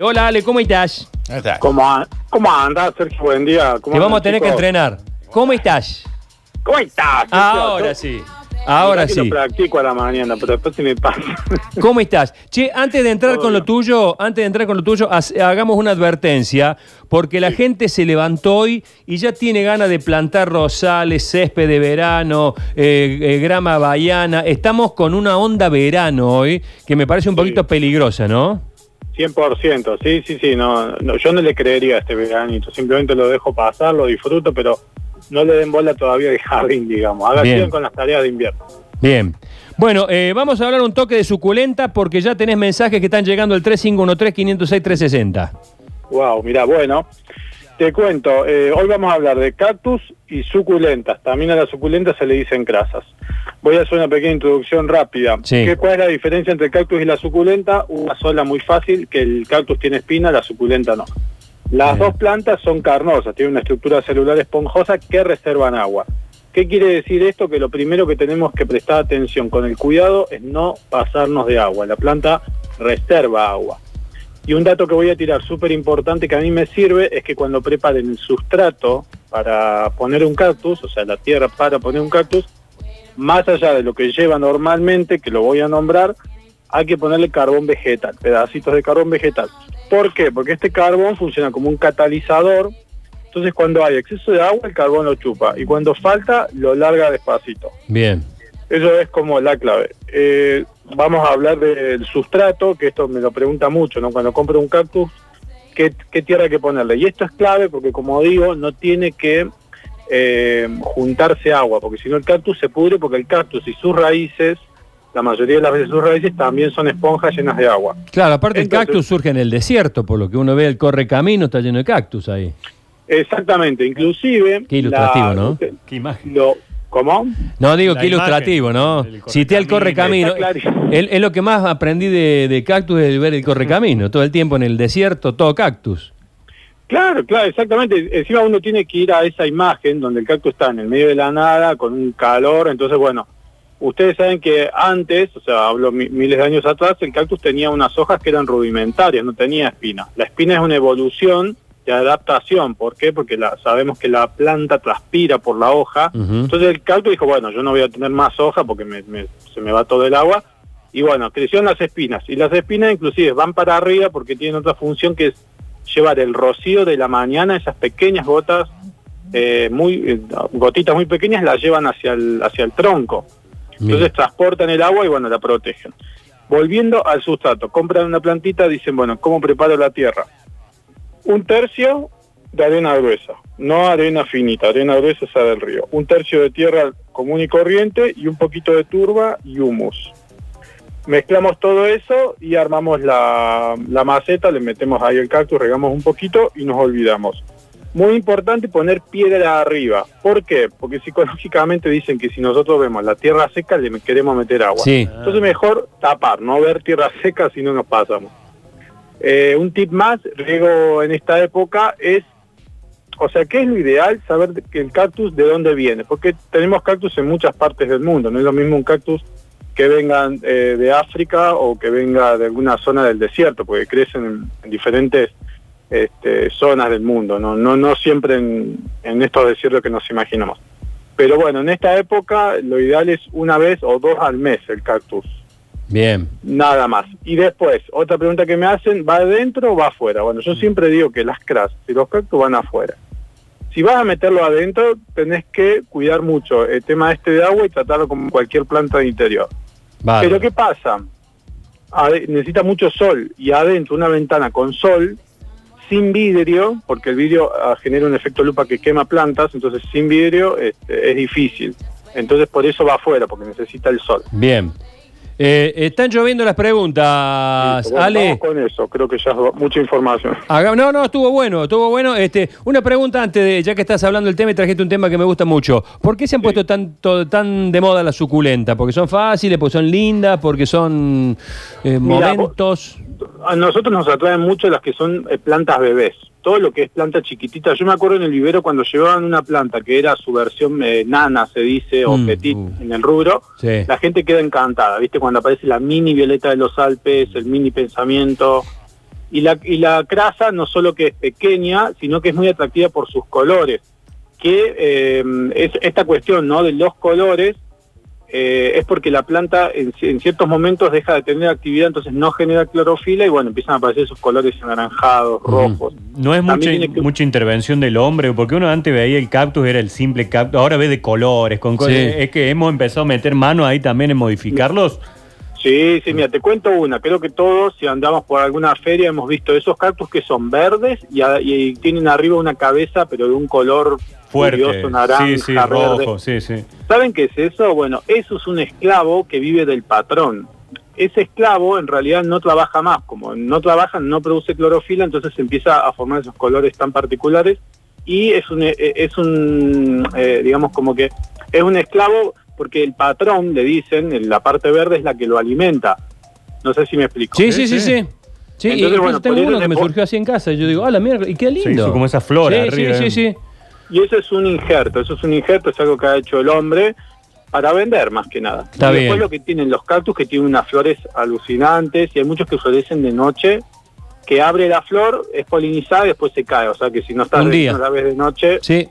Hola Ale, ¿cómo estás? ¿Cómo, cómo andas, Sergio? Buen día. ¿Cómo Te vamos a tener que entrenar. ¿Cómo estás? ¿Cómo estás? Ahora sí. Ahora Mirá sí. Lo practico a la mañana, pero después se me pasa. ¿Cómo estás? Che, antes de entrar Todo con lo tuyo, antes de entrar con lo tuyo, ha- hagamos una advertencia, porque la gente se levantó hoy y ya tiene ganas de plantar rosales, césped de verano, eh, eh, grama baiana. Estamos con una onda verano hoy que me parece un Sí. poquito peligrosa, ¿no? 100%, sí, sí, sí. No, no, yo no le creería a este veranito. Simplemente lo dejo pasar, lo disfruto, pero no le den bola todavía de jardín, digamos. Haga Bien. sigan con las tareas de invierno. Bien. Bueno, eh, vamos a hablar un toque de suculenta porque ya tenés mensajes que están llegando al 3513-506-360. Wow, mira, bueno, te cuento, eh, hoy vamos a hablar de cactus y suculentas. También a las suculentas se le dicen crasas. Voy a hacer una pequeña introducción rápida. Sí. ¿Qué, ¿Cuál es la diferencia entre el cactus y la suculenta? Una sola muy fácil, que el cactus tiene espina, la suculenta no. Las Bien. dos plantas son carnosas, tienen una estructura celular esponjosa que reservan agua. ¿Qué quiere decir esto? Que lo primero que tenemos que prestar atención con el cuidado es no pasarnos de agua. La planta reserva agua. Y un dato que voy a tirar súper importante que a mí me sirve es que cuando preparen el sustrato para poner un cactus, o sea, la tierra para poner un cactus, más allá de lo que lleva normalmente, que lo voy a nombrar, hay que ponerle carbón vegetal, pedacitos de carbón vegetal. ¿Por qué? Porque este carbón funciona como un catalizador, entonces cuando hay exceso de agua el carbón lo chupa y cuando falta lo larga despacito. Bien. Eso es como la clave. Eh, vamos a hablar del sustrato, que esto me lo pregunta mucho, ¿no? Cuando compro un cactus, ¿qué, qué tierra hay que ponerle? Y esto es clave porque, como digo, no tiene que eh, juntarse agua, porque si no el cactus se pudre, porque el cactus y sus raíces, la mayoría de las veces sus raíces también son esponjas llenas de agua. Claro, aparte Entonces- el cactus surge en el desierto, por lo que uno ve el correcamino está lleno de cactus ahí. Exactamente, inclusive... Qué ilustrativo, la- ¿no? Qué imagen. Lo, ¿Cómo? No, digo La que imagen ilustrativo, ¿no? Cité el correcamino. Es es lo que más aprendí de, de cactus es ver el correcamino. Todo el tiempo en el desierto, todo cactus. Claro, claro, exactamente. Encima uno tiene que ir a esa imagen donde el cactus está en el medio de la nada, con un calor. Entonces, bueno, ustedes saben que antes, o sea, hablo mi- miles de años atrás, el cactus tenía unas hojas que eran rudimentarias, no tenía espina. La espina es una evolución de adaptación. ¿Por qué? Porque la, sabemos que la planta transpira por la hoja. Entonces el cactus dijo, bueno, yo no voy a tener más hoja porque me- me- se me va todo el agua. Y bueno, crecieron las espinas. Y las espinas inclusive van para arriba porque tienen otra función que es llevar el rocío de la mañana, esas pequeñas gotas, eh, muy eh, gotitas muy pequeñas, las llevan hacia el, hacia el tronco. Entonces Bien. transportan el agua y bueno, la protegen. Volviendo al sustrato, compran una plantita, dicen, bueno, ¿cómo preparo la tierra? Un tercio de arena gruesa, no arena finita, arena gruesa esa del río. Un tercio de tierra común y corriente y un poquito de turba y humus. Mezclamos todo eso y armamos la, la maceta, le metemos ahí el cactus, regamos un poquito y nos olvidamos. Muy importante poner piedra arriba. ¿Por qué? Porque psicológicamente dicen que si nosotros vemos la tierra seca le queremos meter agua. Sí. Entonces mejor tapar, no ver tierra seca si no nos pasamos. Eh, un tip más, riego en esta época es, o sea, ¿qué es lo ideal? Saber que el cactus de dónde viene, porque tenemos cactus en muchas partes del mundo, no es lo mismo un cactus que venga eh, de África o que venga de alguna zona del desierto, porque crecen en, en diferentes este, zonas del mundo, no siempre en, en estos desiertos que nos imaginamos. Pero bueno, en esta época lo ideal es una vez o dos al mes el cactus. Bien. Nada más. Y después, otra pregunta que me hacen, ¿va adentro o va afuera? Bueno, yo siempre digo que las crasas y los cactus van afuera. Si vas a meterlo adentro, tenés que cuidar mucho el tema este de agua y tratarlo como cualquier planta de interior. Vale. Pero ¿qué pasa? Ade- necesita mucho sol y adentro una ventana con sol, sin vidrio, porque el vidrio ah, genera un efecto lupa que quema plantas, entonces sin vidrio este, es difícil. Entonces por eso va afuera, porque necesita el sol. Bien. Eh, están lloviendo las preguntas, bueno, Ale. vamos con eso, creo que ya es mucha información. No, no, estuvo bueno, estuvo bueno. Este, una pregunta antes de, ya que estás hablando del tema y trajiste un tema que me gusta mucho. ¿Por qué se han puesto tanto, tan de moda las suculentas? ¿Porque son fáciles, porque son lindas, porque son eh, momentos? A nosotros nos atraen mucho las que son eh, plantas bebés. Todo lo que es planta chiquitita. Yo me acuerdo en el vivero cuando llevaban una planta que era su versión eh, nana, se dice, o Mm, petit uh. en el rubro, Sí. la gente queda encantada. ¿Viste? Cuando aparece la mini violeta de los Alpes, el mini pensamiento. Y la, y la crasa no solo que es pequeña, sino que es muy atractiva por sus colores. Que eh, es esta cuestión ¿no? de los colores eh, es porque la planta en, en, ciertos momentos deja de tener actividad, entonces no genera clorofila y bueno, empiezan a aparecer esos colores anaranjados, rojos. No es mucha, que... mucha, intervención del hombre, porque uno antes veía el cactus, era el simple cactus, ahora ve de colores, con sí. es que hemos empezado a meter mano ahí también en modificarlos. Sí, sí, mira, te cuento una, creo que todos, si andamos por alguna feria, hemos visto esos cactus que son verdes y, y tienen arriba una cabeza, pero de un color fuerte, curioso, naranja, sí, sí, verde. rojo, sí, sí. ¿Saben qué es eso? Bueno, eso es un esclavo que vive del patrón. Ese esclavo en realidad no trabaja más, como no trabaja, no produce clorofila, entonces empieza a formar esos colores tan particulares y es un, es un eh, digamos como que es un esclavo porque el patrón, le dicen, en la parte verde es la que lo alimenta. No sé si me explico. Sí, sí, sí, sí. Sí, Entonces, y bueno, tengo uno que me surgió así en casa. Y yo digo, ah, la mierda, y qué lindo. Sí, como esa flora sí, arriba. Sí, sí, sí. Y eso es un injerto, eso es un injerto, es algo que ha hecho el hombre para vender más que nada. Está y bien. después lo que tienen los cactus que tienen unas flores alucinantes y hay muchos que florecen de noche que abre la flor, es polinizada y después se cae. O sea que si no estás Un día. la vez de noche, Sí.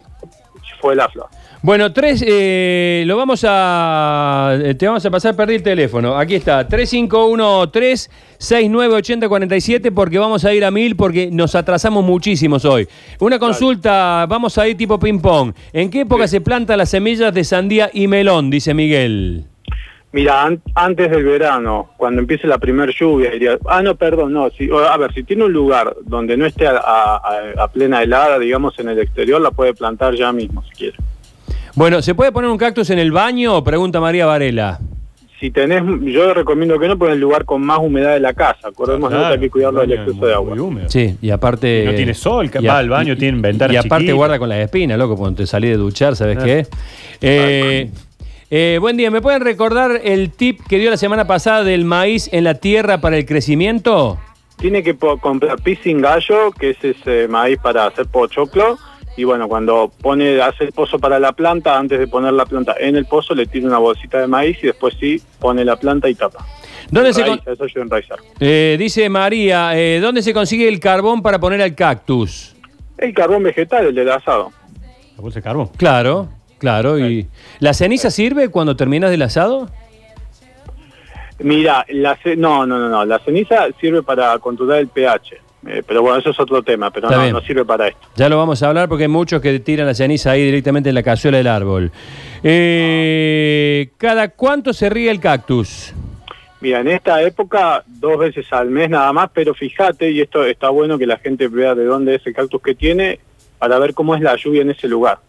fue la flor. Bueno, tres, eh, lo vamos a. eh, Te vamos a pasar, perdí el teléfono. Aquí está, 3513-698047, porque vamos a ir a mil, porque nos atrasamos muchísimos hoy. Una consulta, vamos a ir tipo ping-pong. ¿En qué época se plantan las semillas de sandía y melón? Dice Miguel. Mira, an- antes del verano, cuando empiece la primer lluvia, diría, ah, no, perdón, no, si, a ver, si tiene un lugar donde no esté a- a plena helada, digamos, en el exterior, la puede plantar ya mismo, si quiere. Bueno, ¿se puede poner un cactus en el baño? Pregunta María Varela. Si tenés, yo recomiendo que no, porque en el lugar con más humedad de la casa, acordemos Claro, que hay que cuidarlo del el exceso de es agua. muy húmedo. Sí, y aparte. Y no tiene sol, y va a- al baño, y- tiene ventanas Y aparte chiquitas. guarda con las espinas, loco, cuando te salí de duchar, ¿sabes Ah. qué? Eh, eh, buen día, ¿me pueden recordar el tip que dio la semana pasada del maíz en la tierra para el crecimiento? Tiene que comprar pising gallo, que es ese maíz para hacer pochoclo, y bueno, cuando pone, hace el pozo para la planta, antes de poner la planta en el pozo, le tira una bolsita de maíz y después sí pone la planta y tapa. ¿Dónde se Raíz, con- eso enraizar. eh, dice María, eh, ¿dónde se consigue el carbón para poner al cactus? El carbón vegetal, el del asado. La bolsa de carbón. Claro, claro. Y ¿La ceniza sirve cuando terminas del asado? Mira, la ce- no, no, no, no, la ceniza sirve para controlar el pH, eh, pero bueno, eso es otro tema, pero no, no sirve para esto. Ya lo vamos a hablar porque hay muchos que tiran la ceniza ahí directamente en la cazuela del árbol. Eh, ¿Cada cuánto se ríe el cactus? Mira, en esta época dos veces al mes nada más, pero fíjate, y esto está bueno que la gente vea de dónde es el cactus que tiene para ver cómo es la lluvia en ese lugar.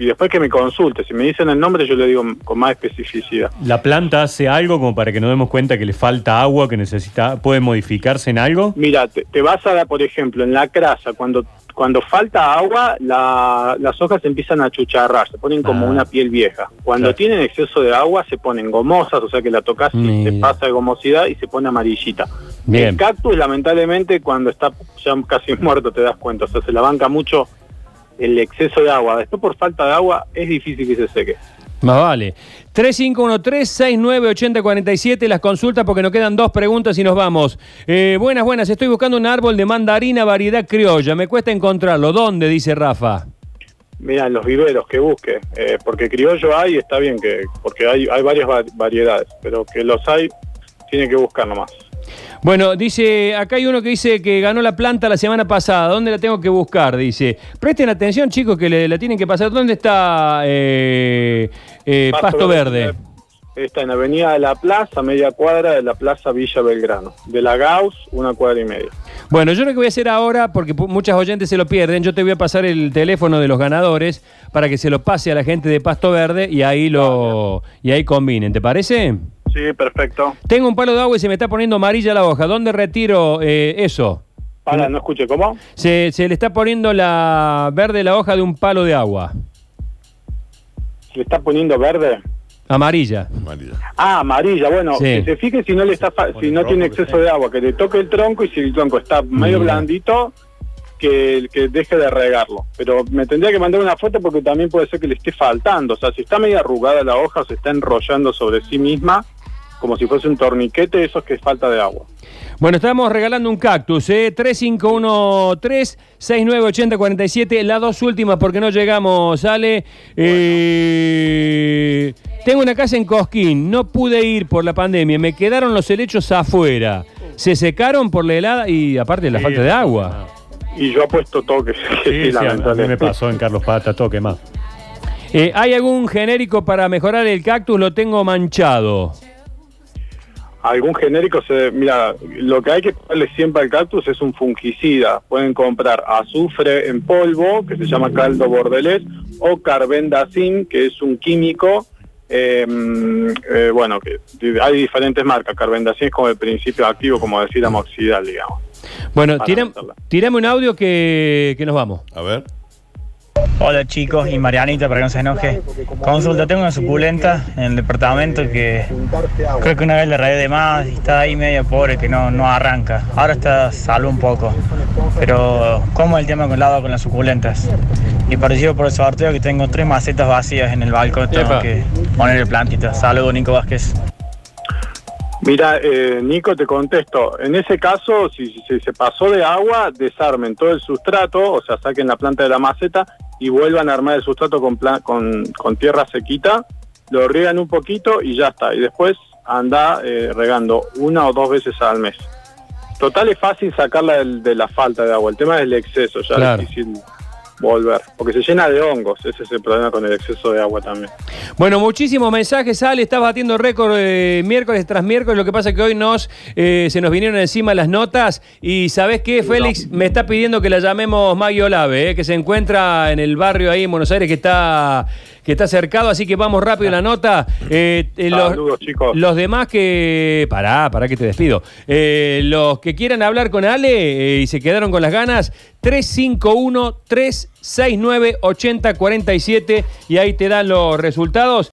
Y después que me consulte, si me dicen el nombre yo le digo con más especificidad. ¿La planta hace algo como para que nos demos cuenta que le falta agua, que necesita, puede modificarse en algo? Mira, te, te vas a dar, por ejemplo, en la crasa, cuando, cuando falta agua, la- las hojas empiezan a chucharrar, se ponen como Ah. una piel vieja. Cuando Claro. tienen exceso de agua, se ponen gomosas, o sea que la tocas y se pasa de gomosidad y se pone amarillita. Bien. El cactus, lamentablemente, cuando está ya casi muerto, te das cuenta, o sea, se la banca mucho el exceso de agua. Después, por falta de agua, es difícil que se seque. Más vale. 3513-698047, las consultas porque nos quedan dos preguntas y nos vamos. Eh, buenas, buenas. Estoy buscando un árbol de mandarina variedad criolla. Me cuesta encontrarlo. ¿Dónde? Dice Rafa. Mira, en los viveros que busque, eh, porque criollo hay, está bien, que porque hay, hay varias va- variedades, pero que los hay, tiene que buscar nomás. Bueno, dice, acá hay uno que dice que ganó la planta la semana pasada. ¿Dónde la tengo que buscar? Dice. Presten atención, chicos, que le, la tienen que pasar. ¿Dónde está eh, eh, Pasto, Verde? Está en Avenida de la Plaza, media cuadra de la Plaza Villa Belgrano. De la Gauss, una cuadra y media. Bueno, yo lo que voy a hacer ahora, porque muchas oyentes se lo pierden, yo te voy a pasar el teléfono de los ganadores para que se lo pase a la gente de Pasto Verde y ahí lo y ahí combinen, ¿te parece? Sí, perfecto. Tengo un palo de agua y se me está poniendo amarilla la hoja. ¿Dónde retiro eh, eso? Para, no escuché, ¿cómo? Se, se le está poniendo la verde la hoja de un palo de agua. ¿Se le está poniendo verde? Amarilla. Ah, amarilla, bueno, Sí. que se fije si no le está fa- si no tiene exceso de agua, que le toque el tronco y si el tronco está medio Mira. blandito, que, que deje de regarlo. Pero me tendría que mandar una foto porque también puede ser que le esté faltando. O sea, si está medio arrugada la hoja o se está enrollando sobre sí misma, como si fuese un torniquete, eso es que es falta de agua. Bueno, estamos regalando un cactus, ¿eh? 3513-698047, las dos últimas porque no llegamos, sale. Eh, tengo una casa en Cosquín, no pude ir por la pandemia, me quedaron los helechos afuera. Se secaron por la helada y aparte la Sí, falta de agua. Y yo apuesto toques. Sí, sí, a mí me pasó en Carlos Pata, toque más. Eh, ¿Hay algún genérico para mejorar el cactus? Lo tengo manchado. Algún genérico, se, mira, lo que hay que darle siempre al cactus es un fungicida. Pueden comprar azufre en polvo, que se llama caldo bordelés, o carbendazim, que es un químico. eh, eh, bueno, que hay diferentes marcas. Carbendazim es como el principio activo, como decir amoxidal, digamos. Bueno, Para tiram- meterla. tirame un audio que, que nos vamos. A ver. Hola chicos y Marianita para que no se enoje. Consulta, tengo una suculenta en el departamento que creo que una vez le rayé de más y está ahí medio pobre que no, no arranca. Ahora está salvo un poco. Pero ¿cómo es el tema con agua con las suculentas? Y participo por el sorteo que tengo tres macetas vacías en el balcón. Tengo que ponerle plantitas. Saludos Nico Vázquez. Mira, eh, Nico, te contesto. En ese caso, si, si se pasó de agua, desarmen todo el sustrato, o sea, saquen la planta de la maceta y vuelvan a armar el sustrato con, con, con tierra sequita, lo riegan un poquito y ya está. Y después anda eh, regando una o dos veces al mes. Total es fácil sacarla de, la falta de agua. El tema es el exceso, ya Claro. es difícil volver. Porque se llena de hongos, ese es el problema con el exceso de agua también. Bueno, muchísimos mensajes, Ale, estás batiendo récord eh, miércoles tras miércoles, lo que pasa es que hoy nos, eh, se nos vinieron encima las notas y ¿sabés qué? Félix me está pidiendo que la llamemos Maggie Olave, eh, que se encuentra en el barrio ahí en Buenos Aires que está, que está cercado, así que vamos rápido la nota. Eh, eh, los, Saludos, chicos. los demás que... Pará, pará que te despido. Eh, los que quieran hablar con Ale y se quedaron con las ganas, 351-369-8047 y ahí te dan los resultados.